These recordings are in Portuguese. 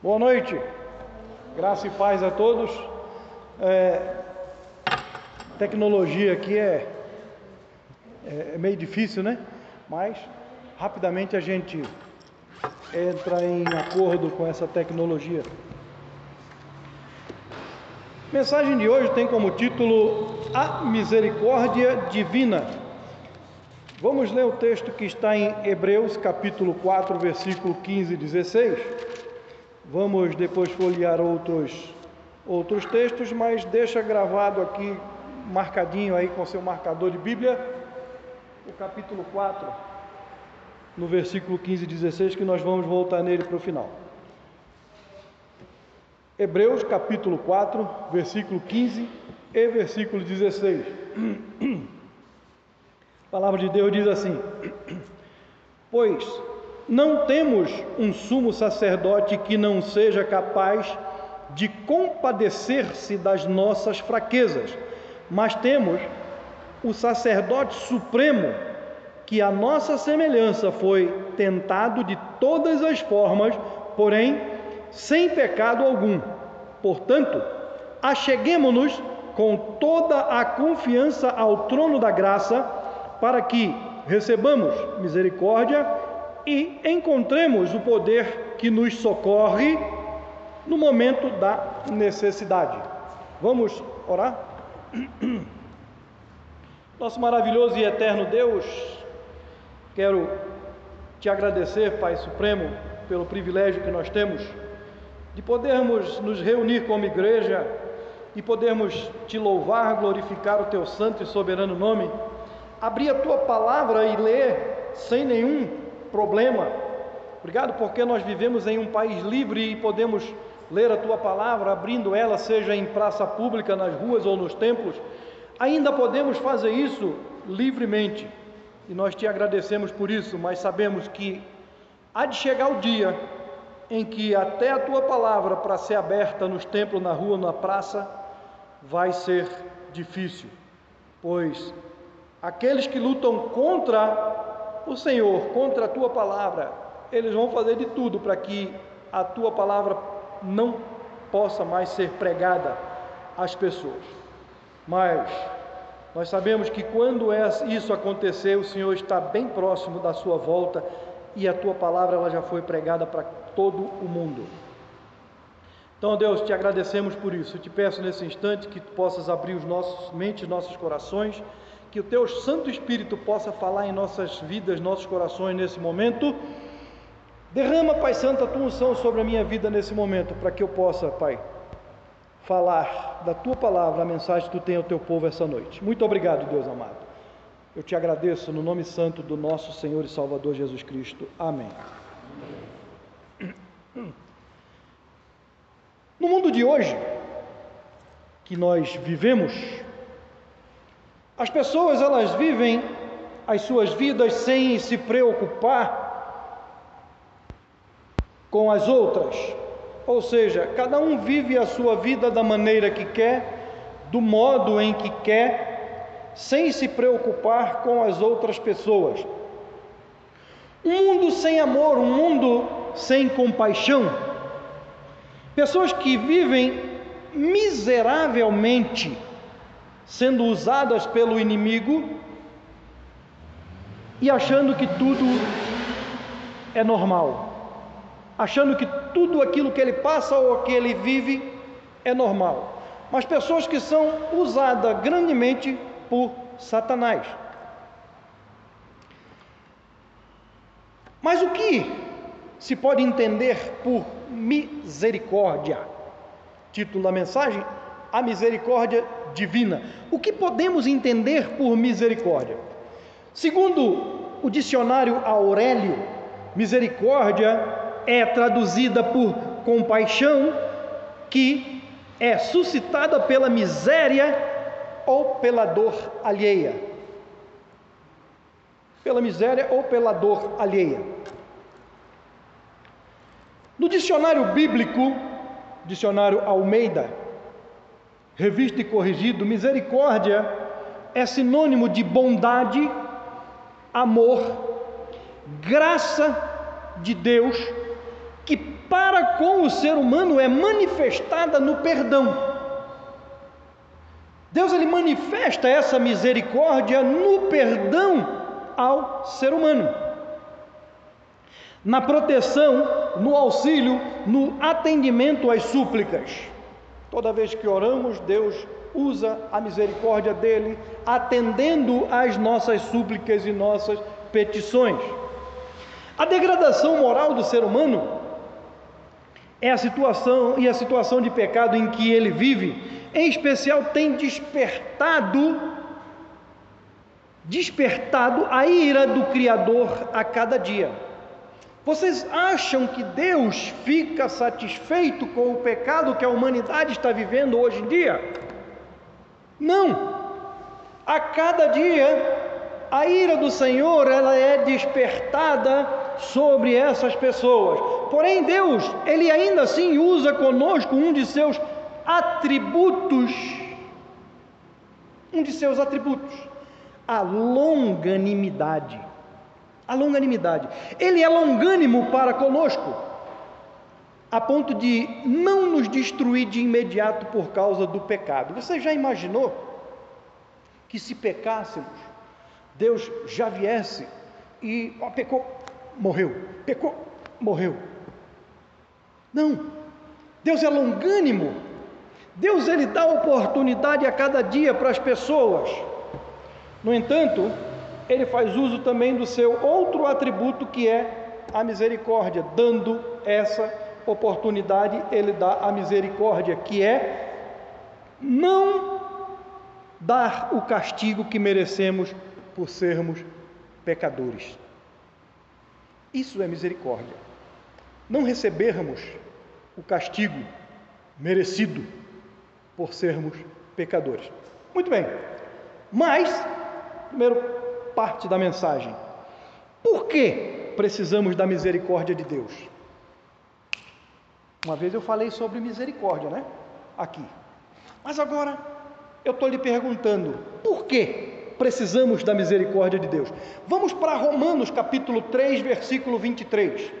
Boa noite, graça e paz a todos. É, tecnologia aqui é, é, é meio difícil, né? Mas rapidamente a gente entra em acordo com essa tecnologia. Mensagem de hoje tem como título A Misericórdia Divina. Vamos ler o texto que está em Hebreus, capítulo 4, versículo 15 e 16. Vamos depois folhear outros, outros textos, mas deixa gravado aqui, marcadinho aí com seu marcador de Bíblia, o capítulo 4, no versículo 15 e 16, que nós vamos voltar nele para o final. Hebreus capítulo 4, versículo 15 e versículo 16. A palavra de Deus diz assim: Pois não temos um sumo sacerdote que não seja capaz de compadecer-se das nossas fraquezas, mas temos o sacerdote supremo que a nossa semelhança foi tentado de todas as formas, porém sem pecado algum. Portanto, acheguemo-nos com toda a confiança ao trono da graça para que recebamos misericórdia e encontremos o poder que nos socorre no momento da necessidade. Vamos orar? Nosso maravilhoso e eterno Deus, quero te agradecer, Pai Supremo, pelo privilégio que nós temos de podermos nos reunir como igreja e podermos te louvar, glorificar o teu santo e soberano nome abrir a tua palavra e ler sem nenhum problema. Obrigado porque nós vivemos em um país livre e podemos ler a tua palavra, abrindo ela, seja em praça pública, nas ruas ou nos templos. Ainda podemos fazer isso livremente e nós te agradecemos por isso, mas sabemos que há de chegar o dia em que até a tua palavra para ser aberta nos templos, na rua, na praça, vai ser difícil, pois Aqueles que lutam contra o Senhor, contra a tua palavra, eles vão fazer de tudo para que a tua palavra não possa mais ser pregada às pessoas. Mas nós sabemos que quando é isso acontecer, o Senhor está bem próximo da sua volta e a tua palavra ela já foi pregada para todo o mundo. Então, Deus, te agradecemos por isso. Eu te peço nesse instante que tu possas abrir os nossos mentes, nossos corações que o teu Santo Espírito possa falar em nossas vidas, nossos corações nesse momento. Derrama, Pai Santo, a tua unção sobre a minha vida nesse momento, para que eu possa, Pai, falar da tua palavra, a mensagem que tu tem ao teu povo essa noite. Muito obrigado, Deus amado. Eu te agradeço no nome santo do nosso Senhor e Salvador Jesus Cristo. Amém. No mundo de hoje, que nós vivemos, as pessoas elas vivem as suas vidas sem se preocupar com as outras. Ou seja, cada um vive a sua vida da maneira que quer, do modo em que quer, sem se preocupar com as outras pessoas. Um mundo sem amor, um mundo sem compaixão. Pessoas que vivem miseravelmente sendo usadas pelo inimigo e achando que tudo é normal, achando que tudo aquilo que ele passa ou que ele vive é normal. Mas pessoas que são usadas grandemente por Satanás. Mas o que se pode entender por misericórdia? Título da mensagem: A misericórdia divina. O que podemos entender por misericórdia? Segundo o dicionário Aurélio, misericórdia é traduzida por compaixão, que é suscitada pela miséria ou pela dor alheia. Pela miséria ou pela dor alheia. No dicionário bíblico, dicionário Almeida, revisto e corrigido, misericórdia é sinônimo de bondade, amor, graça de Deus que para com o ser humano é manifestada no perdão. Deus ele manifesta essa misericórdia no perdão ao ser humano. Na proteção, no auxílio, no atendimento às súplicas. Toda vez que oramos, Deus usa a misericórdia dele, atendendo às nossas súplicas e nossas petições. A degradação moral do ser humano é a situação e a situação de pecado em que ele vive, em especial tem despertado despertado a ira do criador a cada dia. Vocês acham que Deus fica satisfeito com o pecado que a humanidade está vivendo hoje em dia? Não. A cada dia a ira do Senhor ela é despertada sobre essas pessoas. Porém Deus, ele ainda assim usa conosco um de seus atributos, um de seus atributos, a longanimidade. A longanimidade. Ele é longânimo para conosco, a ponto de não nos destruir de imediato por causa do pecado. Você já imaginou que se pecássemos, Deus já viesse e ó, pecou, morreu, pecou, morreu. Não, Deus é longânimo Deus ele dá oportunidade a cada dia para as pessoas. No entanto, ele faz uso também do seu outro atributo que é a misericórdia, dando essa oportunidade, ele dá a misericórdia, que é não dar o castigo que merecemos por sermos pecadores. Isso é misericórdia. Não recebermos o castigo merecido por sermos pecadores. Muito bem, mas, primeiro parte da mensagem, por que precisamos da misericórdia de Deus? Uma vez eu falei sobre misericórdia, né? Aqui. Mas agora eu estou lhe perguntando, por que precisamos da misericórdia de Deus? Vamos para Romanos capítulo 3, versículo 23.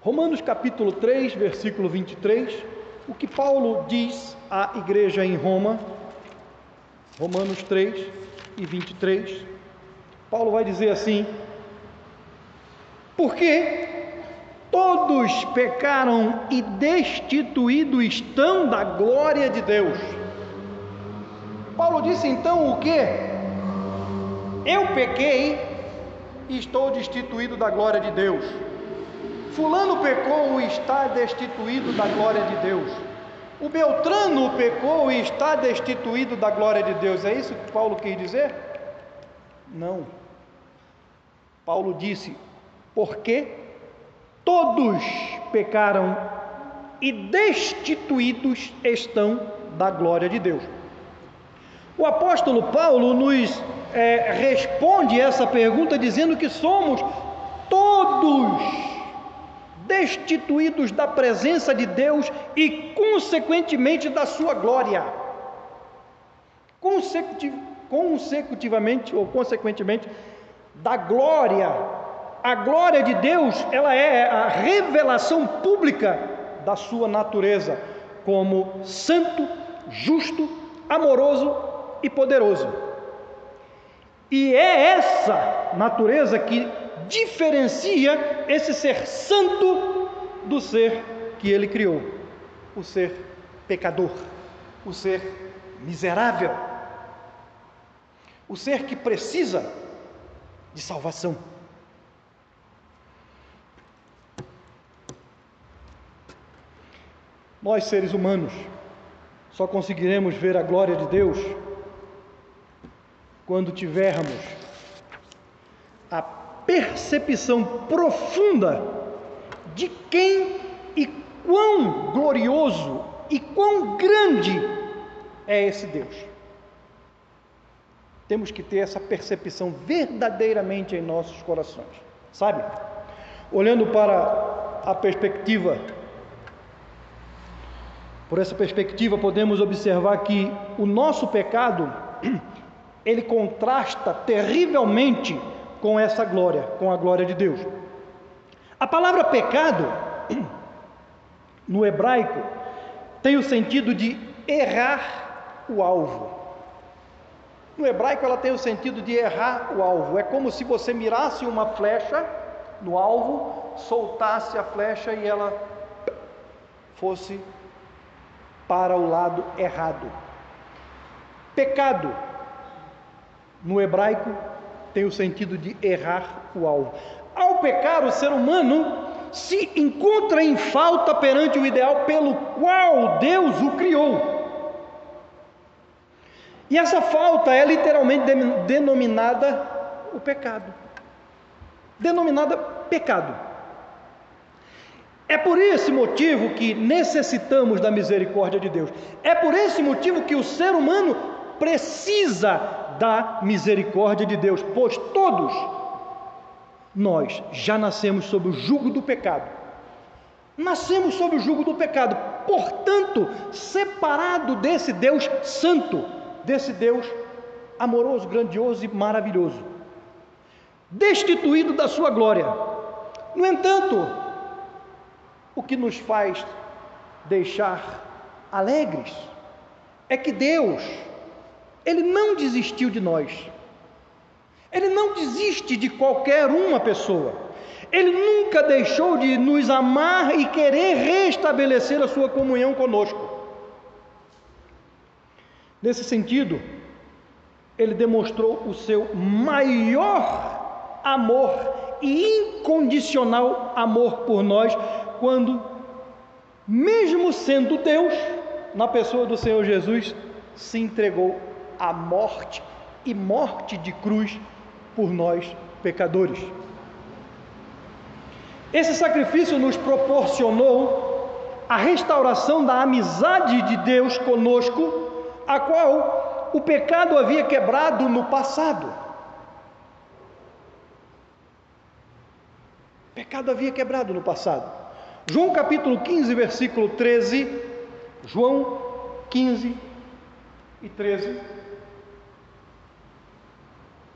Romanos capítulo 3, versículo 23 o que Paulo diz à igreja em Roma, Romanos 3 e 23. Paulo vai dizer assim: Porque todos pecaram e destituídos estão da glória de Deus. Paulo disse então o que? Eu pequei e estou destituído da glória de Deus. Fulano pecou e está destituído da glória de Deus. O Beltrano pecou e está destituído da glória de Deus. É isso que Paulo quis dizer? Não. Paulo disse: porque todos pecaram e destituídos estão da glória de Deus. O apóstolo Paulo nos é, responde essa pergunta dizendo que somos todos destituídos da presença de Deus e, consequentemente, da sua glória. Consecutiv consecutivamente ou consequentemente, da glória. A glória de Deus, ela é a revelação pública da sua natureza como santo, justo, amoroso e poderoso. E é essa natureza que diferencia esse ser santo do ser que ele criou, o ser pecador, o ser miserável, o ser que precisa de salvação. Nós, seres humanos, só conseguiremos ver a glória de Deus quando tivermos percepção profunda de quem e quão glorioso e quão grande é esse Deus. Temos que ter essa percepção verdadeiramente em nossos corações, sabe? Olhando para a perspectiva, por essa perspectiva, podemos observar que o nosso pecado, ele contrasta terrivelmente com essa glória, com a glória de Deus. A palavra pecado, no hebraico, tem o sentido de errar o alvo. No hebraico, ela tem o sentido de errar o alvo. É como se você mirasse uma flecha no alvo, soltasse a flecha e ela fosse para o lado errado. Pecado, no hebraico, tem o sentido de errar o alvo. Ao pecar, o ser humano se encontra em falta perante o ideal pelo qual Deus o criou. E essa falta é literalmente denominada o pecado. Denominada pecado. É por esse motivo que necessitamos da misericórdia de Deus. É por esse motivo que o ser humano precisa da misericórdia de Deus, pois todos nós já nascemos sob o jugo do pecado. Nascemos sob o jugo do pecado, portanto, separado desse Deus santo, desse Deus amoroso, grandioso e maravilhoso, destituído da sua glória. No entanto, o que nos faz deixar alegres é que Deus, Ele não desistiu de nós. Ele não desiste de qualquer uma pessoa. Ele nunca deixou de nos amar e querer restabelecer a sua comunhão conosco. Nesse sentido, ele demonstrou o seu maior amor e incondicional amor por nós, quando, mesmo sendo Deus, na pessoa do Senhor Jesus, se entregou à morte e morte de cruz por nós pecadores. Esse sacrifício nos proporcionou a restauração da amizade de Deus conosco, a qual o pecado havia quebrado no passado. O pecado havia quebrado no passado. João capítulo 15, versículo 13. João 15 e 13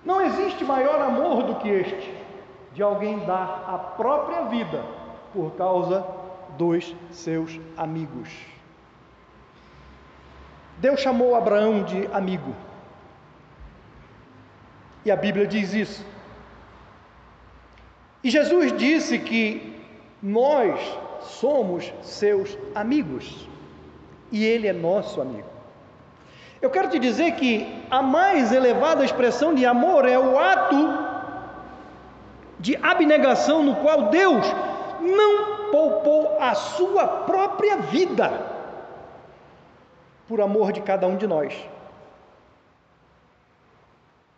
não existe maior amor do que este, de alguém dar a própria vida por causa dos seus amigos. Deus chamou Abraão de amigo. E a Bíblia diz isso. E Jesus disse que nós somos seus amigos. E Ele é nosso amigo. Eu quero te dizer que a mais elevada expressão de amor é o ato de abnegação no qual Deus não poupou a sua própria vida por amor de cada um de nós.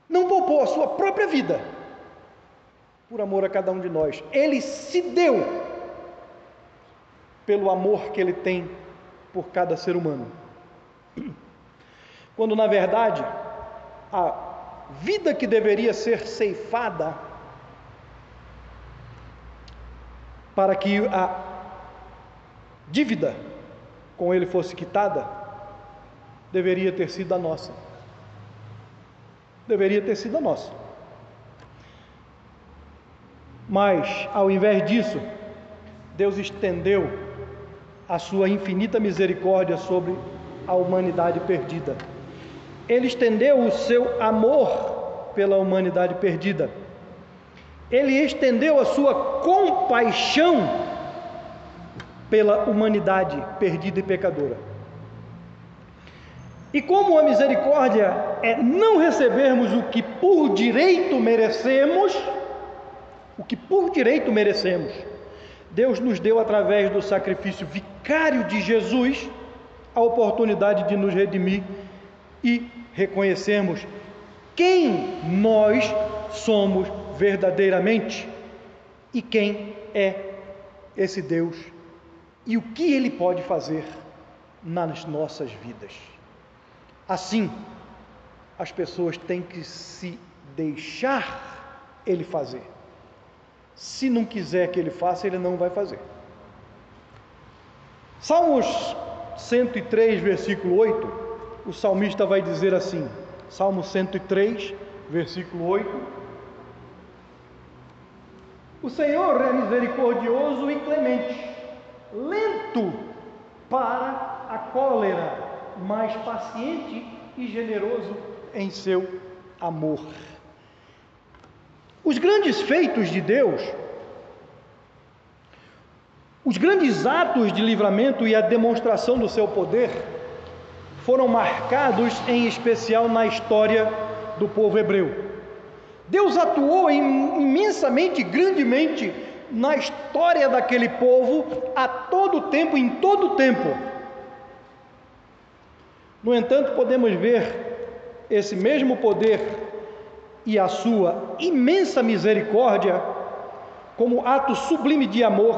Não poupou a sua própria vida por amor a cada um de nós. Ele se deu pelo amor que ele tem por cada ser humano quando na verdade a vida que deveria ser ceifada para que a dívida com ele fosse quitada, deveria ter sido a nossa. Deveria ter sido a nossa. Mas, ao invés disso, Deus estendeu a sua infinita misericórdia sobre a humanidade perdida. Ele estendeu o seu amor pela humanidade perdida. Ele estendeu a sua compaixão pela humanidade perdida e pecadora. E como a misericórdia é não recebermos o que por direito merecemos, o que por direito merecemos, Deus nos deu através do sacrifício vicário de Jesus a oportunidade de nos redimir e reconhecermos quem nós somos verdadeiramente e quem é esse Deus e o que ele pode fazer nas nossas vidas. Assim, as pessoas têm que se deixar ele fazer. Se não quiser que ele faça, ele não vai fazer. Salmos 103, versículo 8 o salmista vai dizer assim, Salmo 103, versículo 8. O Senhor é misericordioso e clemente, lento para a cólera, mas paciente e generoso em seu amor. Os grandes feitos de Deus, os grandes atos de livramento e a demonstração do seu poder foram marcados em especial na história do povo hebreu. Deus atuou imensamente, grandemente na história daquele povo a todo tempo, em todo tempo. No entanto, podemos ver esse mesmo poder e a sua imensa misericórdia como ato sublime de amor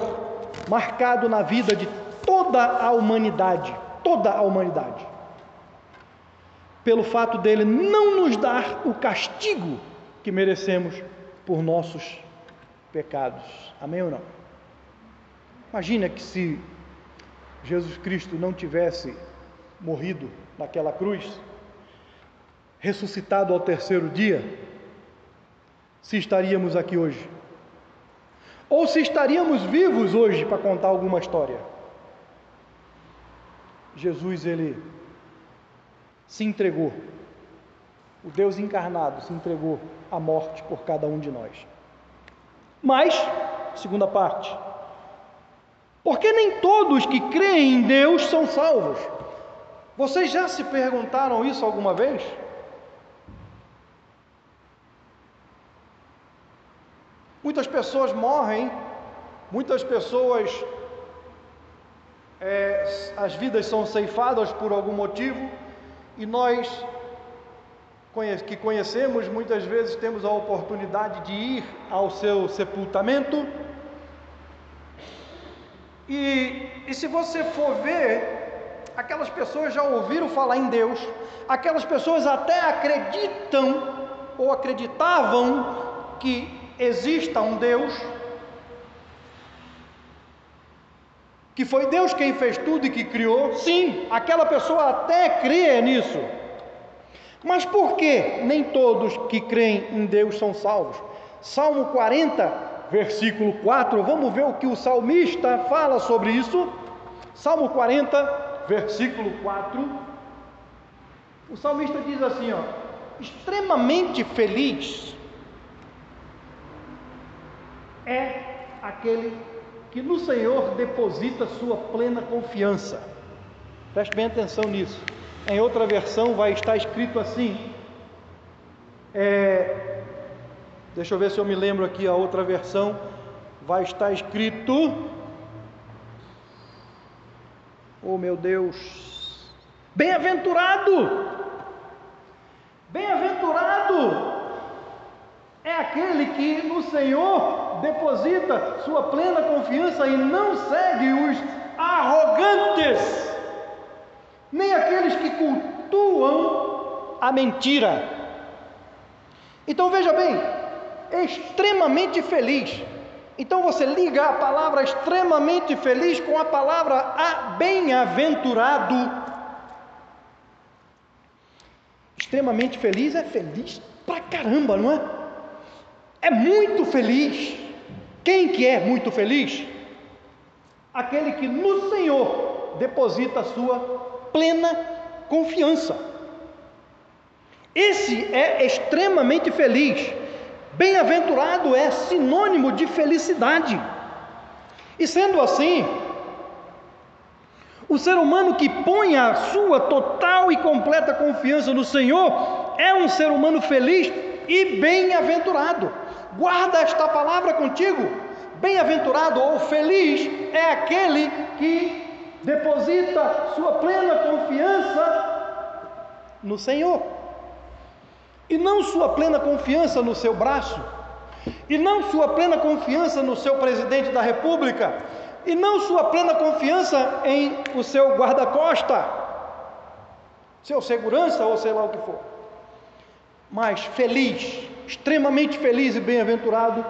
marcado na vida de toda a humanidade, toda a humanidade. Pelo fato dele não nos dar o castigo que merecemos por nossos pecados. Amém ou não? Imagina que se Jesus Cristo não tivesse morrido naquela cruz, ressuscitado ao terceiro dia, se estaríamos aqui hoje. Ou se estaríamos vivos hoje para contar alguma história. Jesus, ele se entregou. O Deus encarnado se entregou à morte por cada um de nós. Mas, segunda parte, porque nem todos que creem em Deus são salvos. Vocês já se perguntaram isso alguma vez? Muitas pessoas morrem, muitas pessoas, é, as vidas são ceifadas por algum motivo, e nós que conhecemos, muitas vezes temos a oportunidade de ir ao seu sepultamento. E, e se você for ver, aquelas pessoas já ouviram falar em Deus, aquelas pessoas até acreditam ou acreditavam que exista um Deus, que foi Deus quem fez tudo e que criou, sim, aquela pessoa até crê nisso. Mas por que nem todos que creem em Deus são salvos? Salmo 40, versículo 4, vamos ver o que o salmista fala sobre isso. Salmo 40, versículo 4. O salmista diz assim, ó: extremamente feliz é aquele que no Senhor deposita sua plena confiança. Preste bem atenção nisso. Em outra versão vai estar escrito assim. É, deixa eu ver se eu me lembro aqui a outra versão. Vai estar escrito. Oh meu Deus! Bem-aventurado! Bem-aventurado é aquele que no Senhor deposita sua plena confiança e não segue os arrogantes, nem aqueles que cultuam a mentira. Então veja bem, extremamente feliz. Então você liga a palavra extremamente feliz com a palavra bem-aventurado. Extremamente feliz é feliz pra caramba, não é? É muito feliz. Quem que é muito feliz? Aquele que no Senhor deposita a sua plena confiança. Esse é extremamente feliz. Bem-aventurado é sinônimo de felicidade. E sendo assim, o ser humano que põe a sua total e completa confiança no Senhor é um ser humano feliz e bem-aventurado. Guarda esta palavra contigo. Bem-aventurado ou feliz é aquele que deposita sua plena confiança no Senhor. E não sua plena confiança no seu braço, e não sua plena confiança no seu presidente da República, e não sua plena confiança em o seu guarda-costa, seu segurança ou sei lá o que for. Mas feliz extremamente feliz e bem-aventurado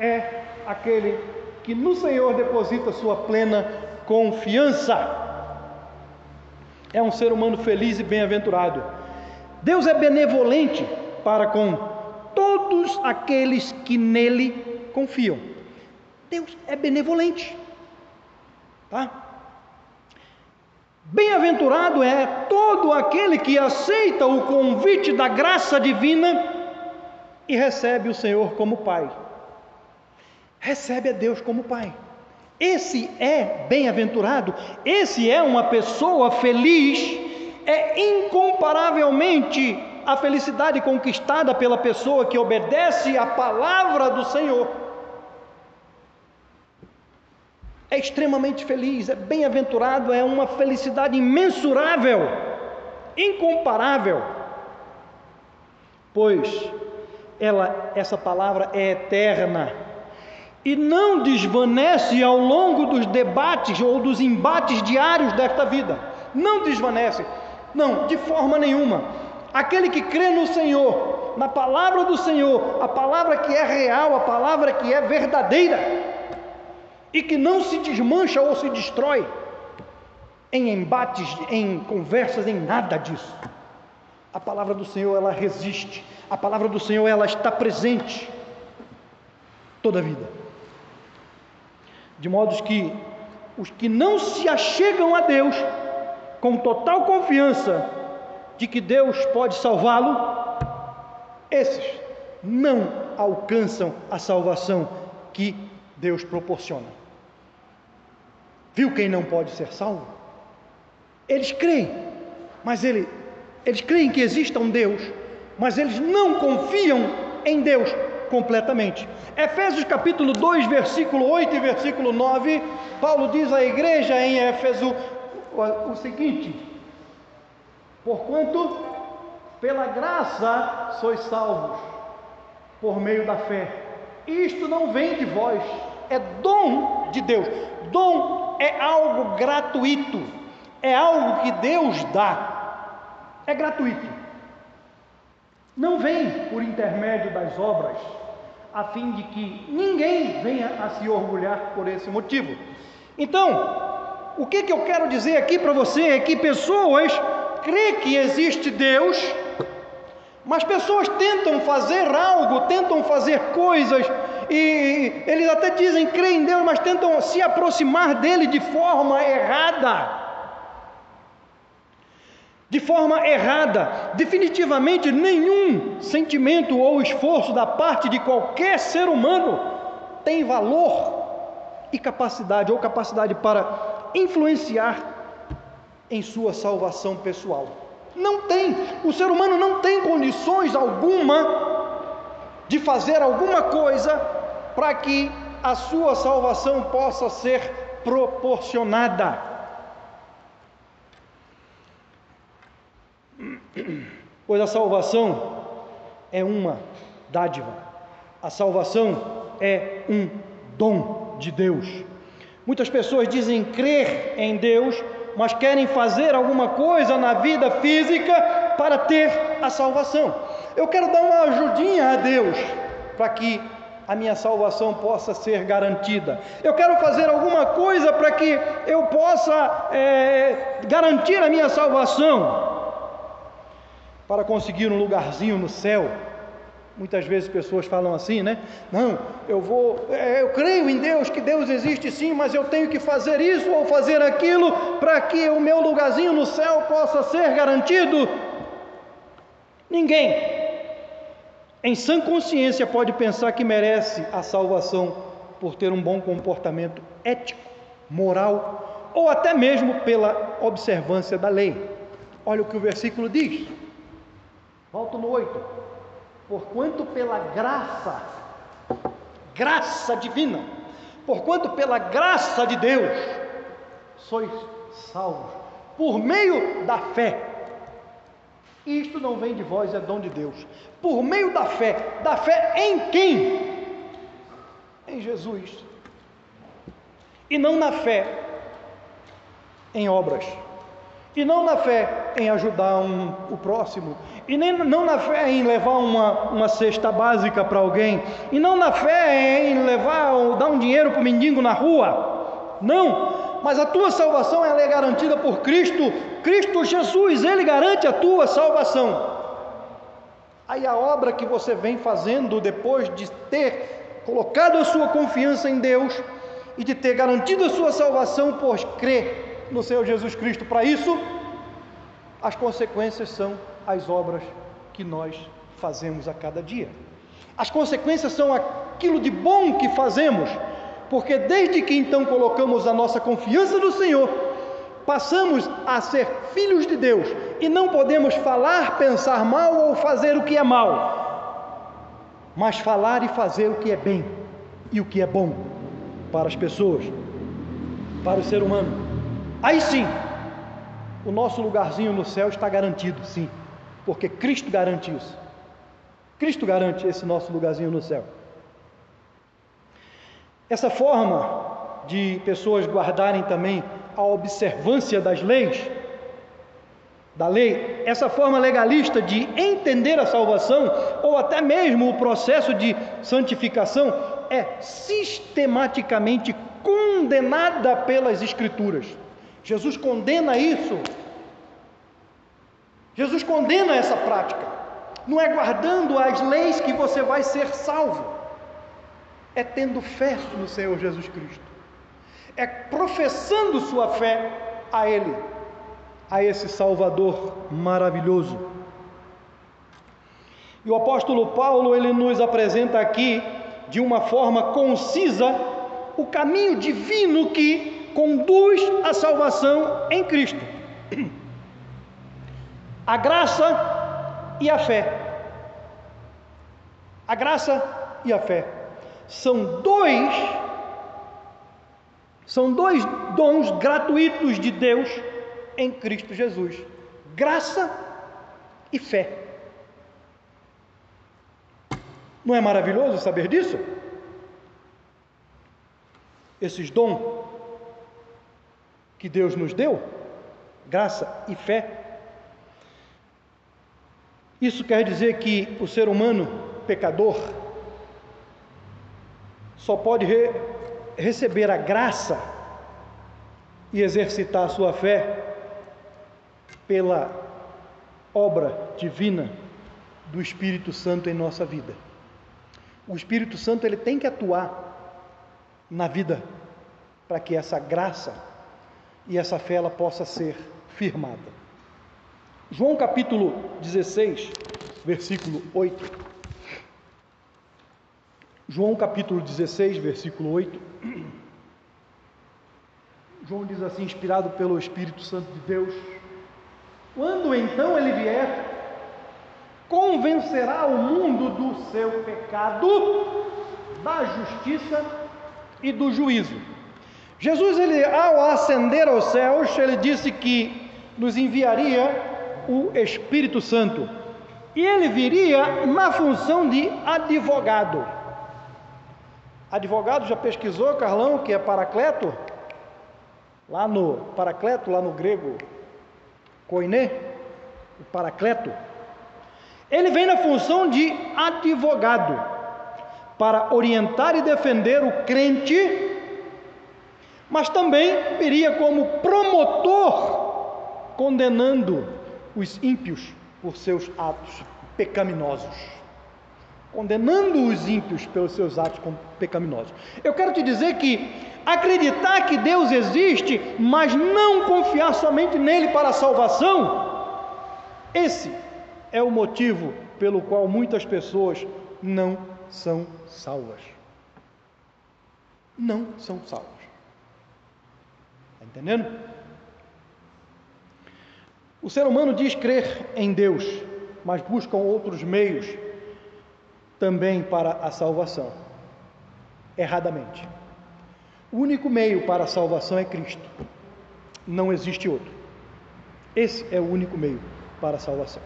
é aquele que no Senhor deposita sua plena confiança. É um ser humano feliz e bem-aventurado. Deus é benevolente para com todos aqueles que nele confiam. Deus é benevolente. Tá? Bem-aventurado é todo aquele que aceita o convite da graça divina e recebe o Senhor como Pai. Recebe a Deus como Pai. Esse é bem-aventurado, esse é uma pessoa feliz, é incomparavelmente a felicidade conquistada pela pessoa que obedece à palavra do Senhor. É extremamente feliz, é bem-aventurado, é uma felicidade imensurável, incomparável. Pois ela, essa palavra é eterna e não desvanece ao longo dos debates ou dos embates diários desta vida. Não desvanece, não, de forma nenhuma. Aquele que crê no Senhor, na palavra do Senhor, a palavra que é real, a palavra que é verdadeira, e que não se desmancha ou se destrói em embates, em conversas, em nada disso. A palavra do Senhor ela resiste, a palavra do Senhor ela está presente toda a vida. De modo que os que não se achegam a Deus com total confiança de que Deus pode salvá-lo, esses não alcançam a salvação que Deus proporciona. Viu quem não pode ser salvo? Eles creem, mas ele, eles creem que exista um Deus, mas eles não confiam em Deus completamente. Efésios capítulo 2, versículo 8 e versículo 9, Paulo diz à igreja em Éfeso o, seguinte: Porquanto pela graça sois salvos, por meio da fé. Isto não vem de vós, é dom de Deus. Dom é algo gratuito, é algo que Deus dá, é gratuito não vem por intermédio das obras, a fim de que ninguém venha a se orgulhar por esse motivo. Então, o que, que eu quero dizer aqui para você é que pessoas crê que existe Deus, mas pessoas tentam fazer algo, tentam fazer coisas, e eles até dizem crer em Deus, mas tentam se aproximar dele de forma errada de forma errada. Definitivamente, nenhum sentimento ou esforço da parte de qualquer ser humano tem valor e capacidade ou capacidade para influenciar em sua salvação pessoal. Não tem, o ser humano não tem condições alguma de fazer alguma coisa para que a sua salvação possa ser proporcionada. Pois a salvação é uma dádiva, a salvação é um dom de Deus. Muitas pessoas dizem crer em Deus, mas querem fazer alguma coisa na vida física para ter a salvação. Eu quero dar uma ajudinha a Deus para que a minha salvação possa ser garantida. Eu quero fazer alguma coisa para que eu possa é, garantir a minha salvação para conseguir um lugarzinho no céu. Muitas vezes pessoas falam assim, né? Não, eu vou, é, eu creio em Deus, que Deus existe sim, mas eu tenho que fazer isso ou fazer aquilo para que o meu lugarzinho no céu possa ser garantido. Ninguém, em sã consciência, pode pensar que merece a salvação por ter um bom comportamento ético, moral ou até mesmo pela observância da lei. Olha o que o versículo diz. Volto no 8. Porquanto pela graça, graça divina, porquanto pela graça de Deus, sois salvos, por meio da fé. Isto não vem de vós, é dom de Deus. Por meio da fé. Da fé em quem? Em Jesus. E não na fé em obras e não na fé em ajudar um, o próximo, e nem, não na fé em levar uma, uma cesta básica para alguém, e não na fé em levar ou dar um dinheiro para o mendigo na rua, não, mas a tua salvação ela é garantida por Cristo, Cristo Jesus, Ele garante a tua salvação. Aí a obra que você vem fazendo depois de ter colocado a sua confiança em Deus e de ter garantido a sua salvação por crer no Senhor Jesus Cristo. Para isso, as consequências são as obras que nós fazemos a cada dia. As consequências são aquilo de bom que fazemos, porque desde que então colocamos a nossa confiança no Senhor, passamos a ser filhos de Deus e não podemos falar, pensar mal ou fazer o que é mal, mas falar e fazer o que é bem e o que é bom para as pessoas, para o ser humano. Aí sim, o nosso lugarzinho no céu está garantido, sim, porque Cristo garante isso. Cristo garante esse nosso lugarzinho no céu. Essa forma de pessoas guardarem também a observância das leis, da lei, essa forma legalista de entender a salvação, ou até mesmo o processo de santificação, é sistematicamente condenada pelas Escrituras. Jesus condena isso. Jesus condena essa prática. Não é guardando as leis que você vai ser salvo, é tendo fé no Senhor Jesus Cristo é professando sua fé a Ele, a esse Salvador maravilhoso. E o apóstolo Paulo, ele nos apresenta aqui, de uma forma concisa, o caminho divino que conduz à salvação em Cristo. A graça e a fé. A graça e a fé são dois são dois dons gratuitos de Deus em Cristo Jesus: graça e fé. Não é maravilhoso saber disso? Esses dons que Deus nos deu, graça e fé. Isso quer dizer que o ser humano pecador só pode re receber a graça e exercitar a sua fé pela obra divina do Espírito Santo em nossa vida. O Espírito Santo ele tem que atuar na vida para que essa graça e essa fé ela possa ser firmada. João capítulo 16, versículo 8. João capítulo 16, versículo 8. João diz assim, inspirado pelo Espírito Santo de Deus: Quando então ele vier, convencerá o mundo do seu pecado, da justiça e do juízo. Jesus, ele, ao ascender aos céus, ele disse que nos enviaria o Espírito Santo. E ele viria na função de advogado. Advogado já pesquisou, Carlão, que é paracleto? Lá no paracleto, lá no grego, koiné, o paracleto. Ele vem na função de advogado, para orientar e defender o crente, mas também viria como promotor, condenando os ímpios por seus atos pecaminosos condenando os ímpios pelos seus atos pecaminosos. Eu quero te dizer que acreditar que Deus existe, mas não confiar somente nele para a salvação, esse é o motivo pelo qual muitas pessoas não são salvas. Não são salvas. Está entendendo? O ser humano diz crer em Deus, mas buscam outros meios também para a salvação. Erradamente. O único meio para a salvação é Cristo. Não existe outro. Esse é o único meio para a salvação.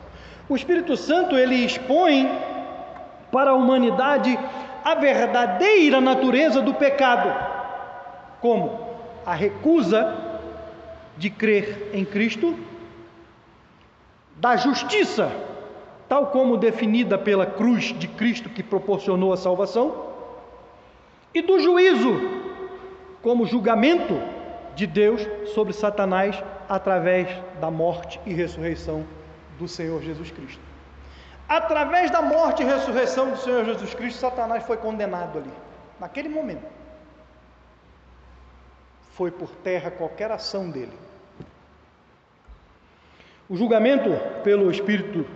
O Espírito Santo ele expõe para a humanidade a verdadeira natureza do pecado. Como? A recusa de crer em Cristo, da justiça tal como definida pela cruz de Cristo que proporcionou a salvação, e do juízo, como julgamento de Deus sobre Satanás através da morte e ressurreição do Senhor Jesus Cristo. Através da morte e ressurreição do Senhor Jesus Cristo, Satanás foi condenado ali. naquele momento, foi por terra qualquer ação dele. O julgamento pelo Espírito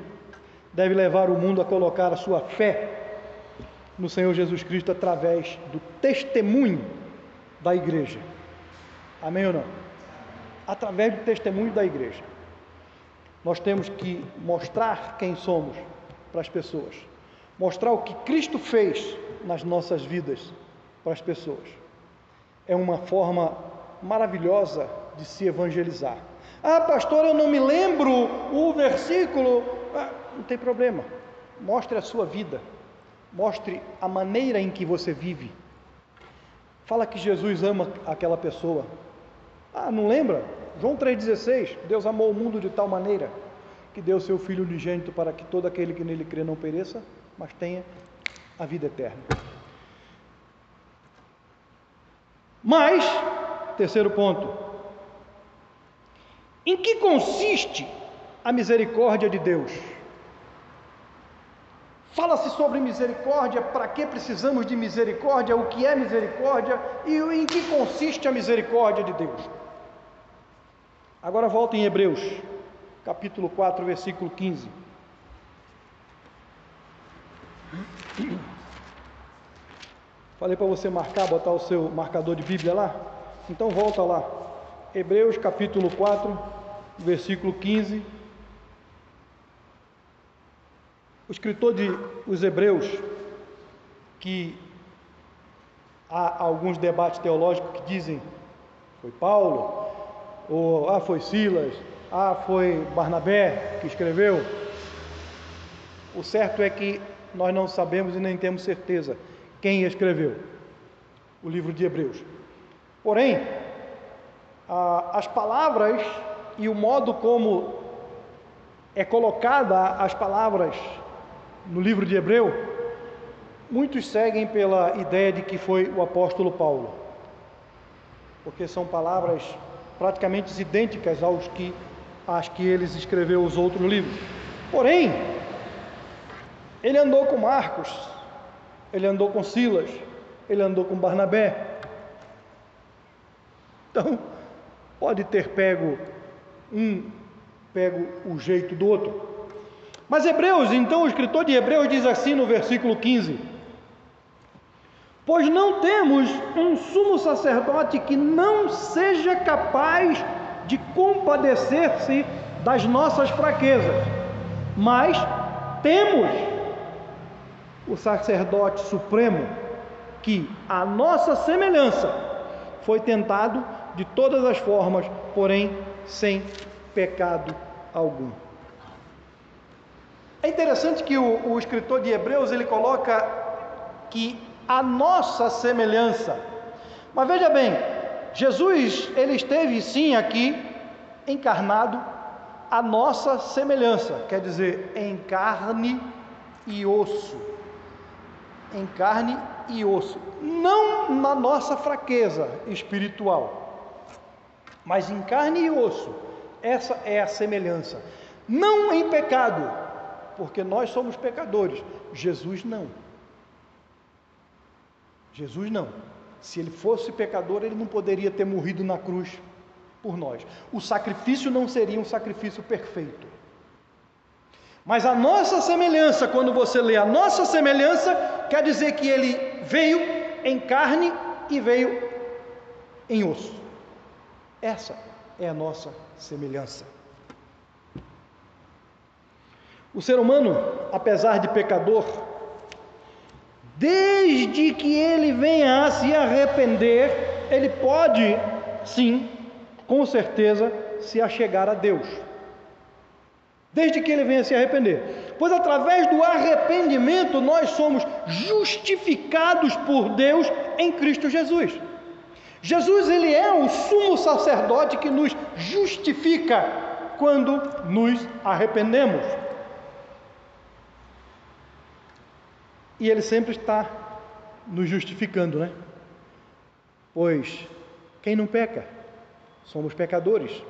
deve levar o mundo a colocar a sua fé no Senhor Jesus Cristo através do testemunho da igreja. Amém ou não? Através do testemunho da igreja. Nós temos que mostrar quem somos para as pessoas, mostrar o que Cristo fez nas nossas vidas para as pessoas. É uma forma maravilhosa de se evangelizar. Ah, pastor, eu não me lembro o versículo. Ah, não tem problema. Mostre a sua vida. Mostre a maneira em que você vive. Fala que Jesus ama aquela pessoa. Ah, não lembra? João 3,16: Deus amou o mundo de tal maneira que deu seu Filho unigênito para que todo aquele que nele crê não pereça, mas tenha a vida eterna. Mas, terceiro ponto, em que consiste a misericórdia de Deus? Fala-se sobre misericórdia, para que precisamos de misericórdia, o que é misericórdia e em que consiste a misericórdia de Deus. Agora volta em Hebreus, capítulo 4, versículo 15. Falei para você marcar, botar o seu marcador de Bíblia lá? Então volta lá. Hebreus capítulo 4, versículo 15 O escritor de os Hebreus, que há alguns debates teológicos que dizem foi Paulo, ou ah, foi Silas, ah, foi Barnabé que escreveu. O certo é que nós não sabemos e nem temos certeza quem escreveu o livro de Hebreus. Porém, as palavras e o modo como é colocada as palavras no livro de Hebreu, muitos seguem pela ideia de que foi o apóstolo Paulo, porque são palavras praticamente idênticas aos que as que eles escreveu os outros livros. Porém, ele andou com Marcos, ele andou com Silas, ele andou com Barnabé. Então, pode ter pego um, pego o jeito do outro. Mas Hebreus, então o escritor de Hebreus diz assim no versículo 15: Pois não temos um sumo sacerdote que não seja capaz de compadecer-se das nossas fraquezas, mas temos o sacerdote supremo que, a nossa semelhança, foi tentado de todas as formas, porém sem pecado algum. É interessante que o, o escritor de Hebreus ele coloca que a nossa semelhança. Mas veja bem, Jesus ele esteve sim aqui encarnado a nossa semelhança, quer dizer, em carne e osso. Em carne e osso, não na nossa fraqueza espiritual, mas em carne e osso. Essa é a semelhança. Não em pecado, porque nós somos pecadores. Jesus não. Jesus não. Se ele fosse pecador, ele não poderia ter morrido na cruz por nós. O sacrifício não seria um sacrifício perfeito. Mas a nossa semelhança, quando você lê a nossa semelhança, quer dizer que ele veio em carne e veio em osso. Essa é a nossa semelhança. O ser humano, apesar de pecador, desde que ele venha a se arrepender, ele pode, sim, com certeza, se achegar a Deus. Desde que ele venha se arrepender. Pois através do arrependimento nós somos justificados por Deus em Cristo Jesus. Jesus ele é o sumo sacerdote que nos justifica quando nos arrependemos. E ele sempre está nos justificando, né? Pois quem não peca? Somos pecadores,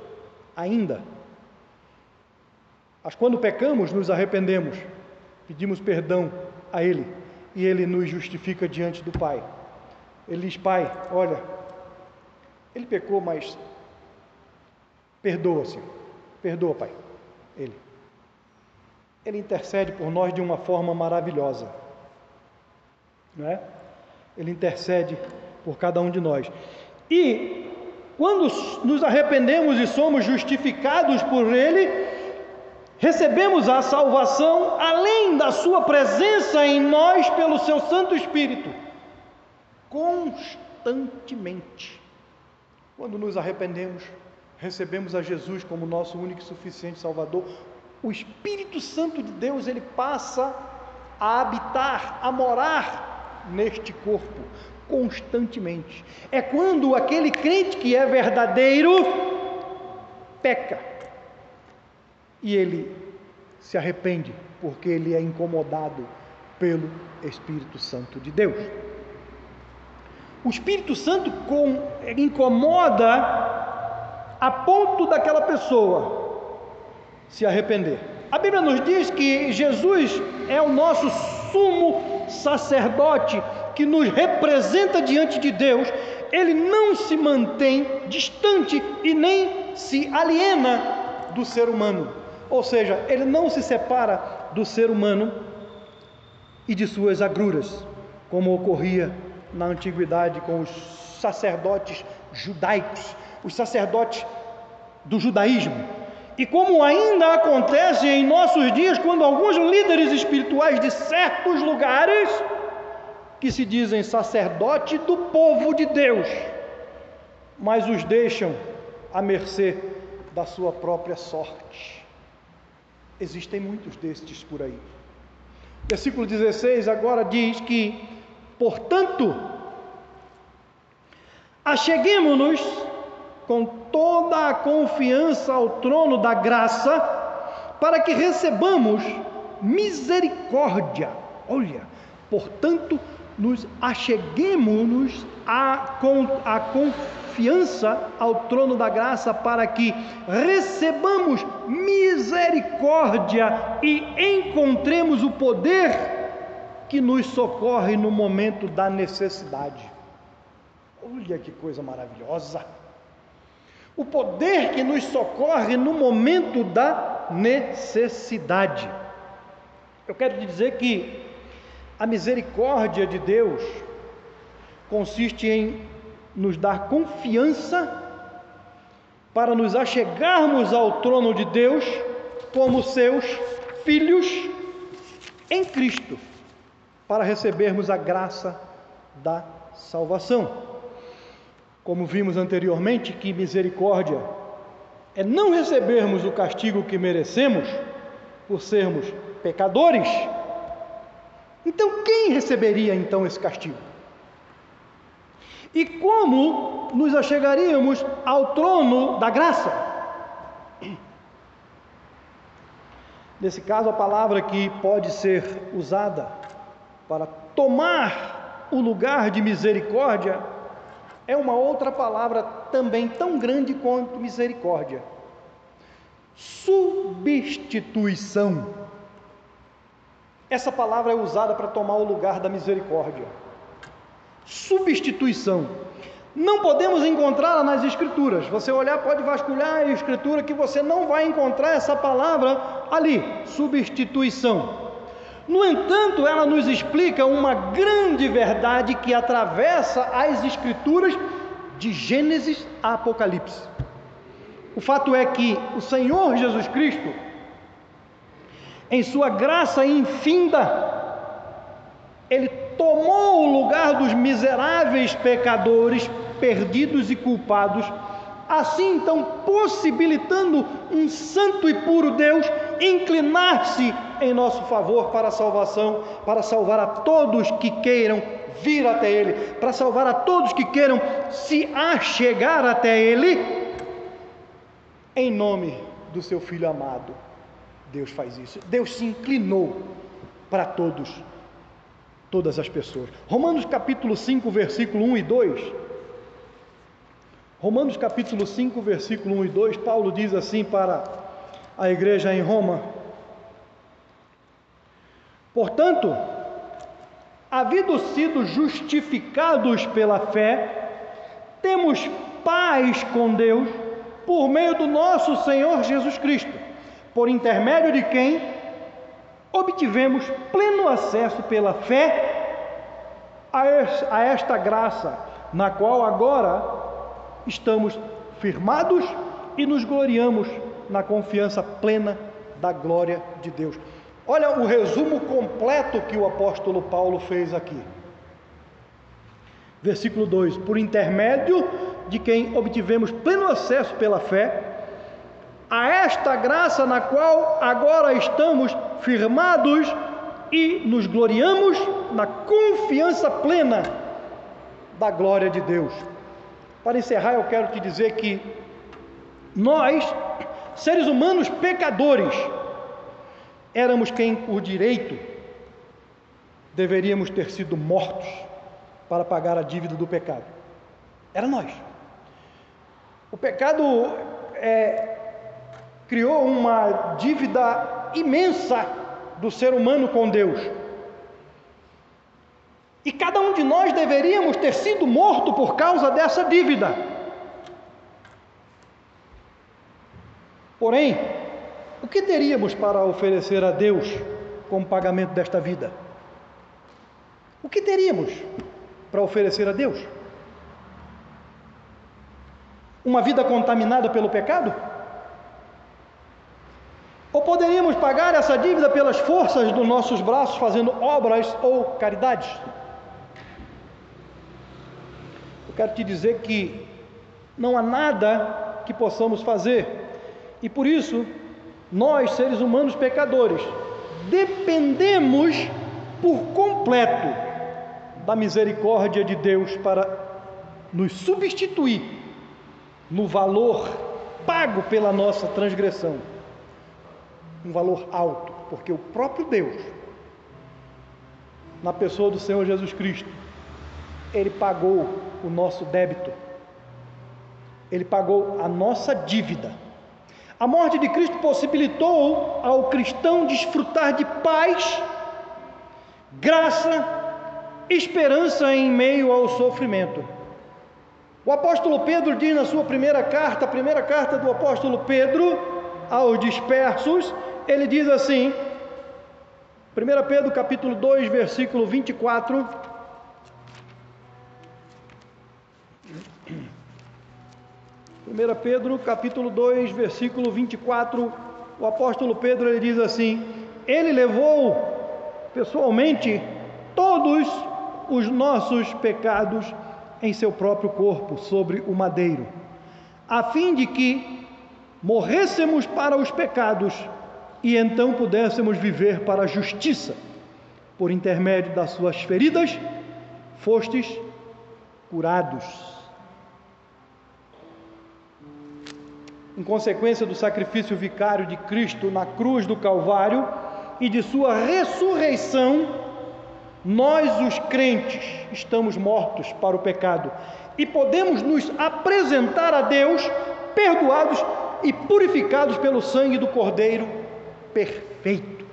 ainda. Mas quando pecamos, nos arrependemos, pedimos perdão a Ele e Ele nos justifica diante do Pai. Ele diz: Pai, olha, ele pecou, mas perdoa, Senhor. Perdoa, Pai. Ele. Ele intercede por nós de uma forma maravilhosa. Não é? Ele intercede por cada um de nós. E quando nos arrependemos e somos justificados por Ele, recebemos a salvação além da Sua presença em nós pelo Seu Santo Espírito, constantemente. Quando nos arrependemos, recebemos a Jesus como nosso único e suficiente Salvador. O Espírito Santo de Deus, ele passa a habitar, a morar neste corpo constantemente. É quando aquele crente que é verdadeiro peca e ele se arrepende, porque ele é incomodado pelo Espírito Santo de Deus. O Espírito Santo com, incomoda a ponto daquela pessoa se arrepender. A Bíblia nos diz que Jesus é o nosso sumo sacerdote que nos representa diante de Deus, ele não se mantém distante e nem se aliena do ser humano. Ou seja, ele não se separa do ser humano e de suas agruras, como ocorria na antiguidade com os sacerdotes judaicos, os sacerdotes do judaísmo. E como ainda acontece em nossos dias, quando alguns líderes espirituais de certos lugares, que se dizem sacerdote do povo de Deus, mas os deixam à mercê da sua própria sorte. Existem muitos destes por aí. Versículo 16 agora diz que, portanto, acheguemos-nos com toda a confiança ao trono da graça, para que recebamos misericórdia. Olha, portanto, nos acheguemos-nos a, a confiança ao trono da graça para que recebamos misericórdia e encontremos o poder que nos socorre no momento da necessidade. Olha que coisa maravilhosa! O poder que nos socorre no momento da necessidade. Eu quero te dizer que a misericórdia de Deus consiste em nos dar confiança para nos achegarmos ao trono de Deus como seus filhos em Cristo, para recebermos a graça da salvação. Como vimos anteriormente, que misericórdia é não recebermos o castigo que merecemos por sermos pecadores, então quem receberia então esse castigo? E como nos achegaríamos ao trono da graça? Nesse caso, a palavra que pode ser usada para tomar o lugar de misericórdia é uma outra palavra também tão grande quanto misericórdia: substituição. Essa palavra é usada para tomar o lugar da misericórdia. Substituição. Não podemos encontrá-la nas Escrituras. Você olhar, pode vasculhar a Escritura que você não vai encontrar essa palavra ali. Substituição. No entanto, ela nos explica uma grande verdade que atravessa as Escrituras de Gênesis a Apocalipse. O fato é que o Senhor Jesus Cristo em sua graça infinda, ele tomou o lugar dos miseráveis pecadores, perdidos e culpados, assim então possibilitando um santo e puro Deus inclinar-se em nosso favor para a salvação, para salvar a todos que queiram vir até Ele, para salvar a todos que queiram se achegar até Ele, em nome do seu Filho amado Deus faz isso. Deus se inclinou para todos, todas as pessoas. Romanos capítulo 5, versículo 1 e 2. Romanos capítulo 5, versículo 1 e 2, Paulo diz assim para a igreja em Roma: Portanto, havido sido justificados pela fé, temos paz com Deus por meio do nosso Senhor Jesus Cristo, por intermédio de quem obtivemos pleno acesso pela fé a esta graça, na qual agora estamos firmados e nos gloriamos na confiança plena da glória de Deus. Olha o resumo completo que o apóstolo Paulo fez aqui. Versículo 2: Por intermédio de quem obtivemos pleno acesso pela fé, a esta graça na qual agora estamos firmados e nos gloriamos na confiança plena da glória de Deus. Para encerrar, eu quero te dizer que nós, seres humanos pecadores, éramos quem, por direito, deveríamos ter sido mortos para pagar a dívida do pecado. Era nós. O pecado é, criou uma dívida imensa do ser humano com Deus. E cada um de nós deveríamos ter sido morto por causa dessa dívida. Porém, o que teríamos para oferecer a Deus como pagamento desta vida? O que teríamos para oferecer a Deus? Uma vida contaminada pelo pecado? Ou poderíamos pagar essa dívida pelas forças dos nossos braços, fazendo obras ou caridades? Eu quero te dizer que não há nada que possamos fazer, e por isso, nós, seres humanos pecadores, dependemos por completo da misericórdia de Deus para nos substituir no valor pago pela nossa transgressão um valor alto, porque o próprio Deus, na pessoa do Senhor Jesus Cristo, ele pagou o nosso débito, ele pagou a nossa dívida. A morte de Cristo possibilitou ao cristão desfrutar de paz, graça, esperança em meio ao sofrimento. O apóstolo Pedro diz na sua primeira carta, a primeira carta do apóstolo Pedro aos dispersos, ele diz assim, 1 Pedro capítulo 2, versículo 24. Primeira Pedro capítulo 2, versículo 24, o apóstolo Pedro ele diz assim: Ele levou pessoalmente todos os nossos pecados em seu próprio corpo sobre o madeiro, a fim de que morrêssemos para os pecados e então pudéssemos viver para a justiça. Por intermédio das suas feridas, fostes curados. Em consequência do sacrifício vicário de Cristo na cruz do Calvário e de sua ressurreição, nós, os crentes, estamos mortos para o pecado e podemos nos apresentar a Deus perdoados e purificados pelo sangue do Cordeiro perfeito,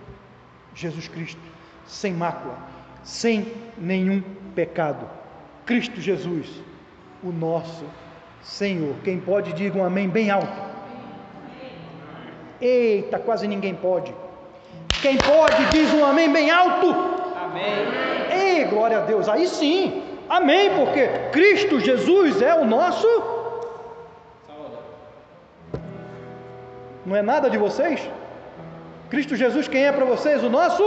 Jesus Cristo, sem mácula, sem nenhum pecado. Cristo Jesus, o nosso Senhor. Quem pode, diga um amém bem alto. Eita, quase ninguém pode. Quem pode, diz um amém bem alto. Amém. Ei, glória a Deus. Aí sim, amém, porque Cristo Jesus é o nosso. Não é nada de vocês? Cristo Jesus, quem é para vocês? O nosso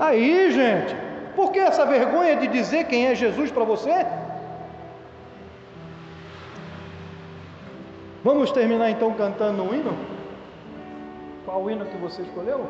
Aí, gente, por que essa vergonha de dizer quem é Jesus para você? Vamos terminar então cantando um hino? Qual hino que você escolheu?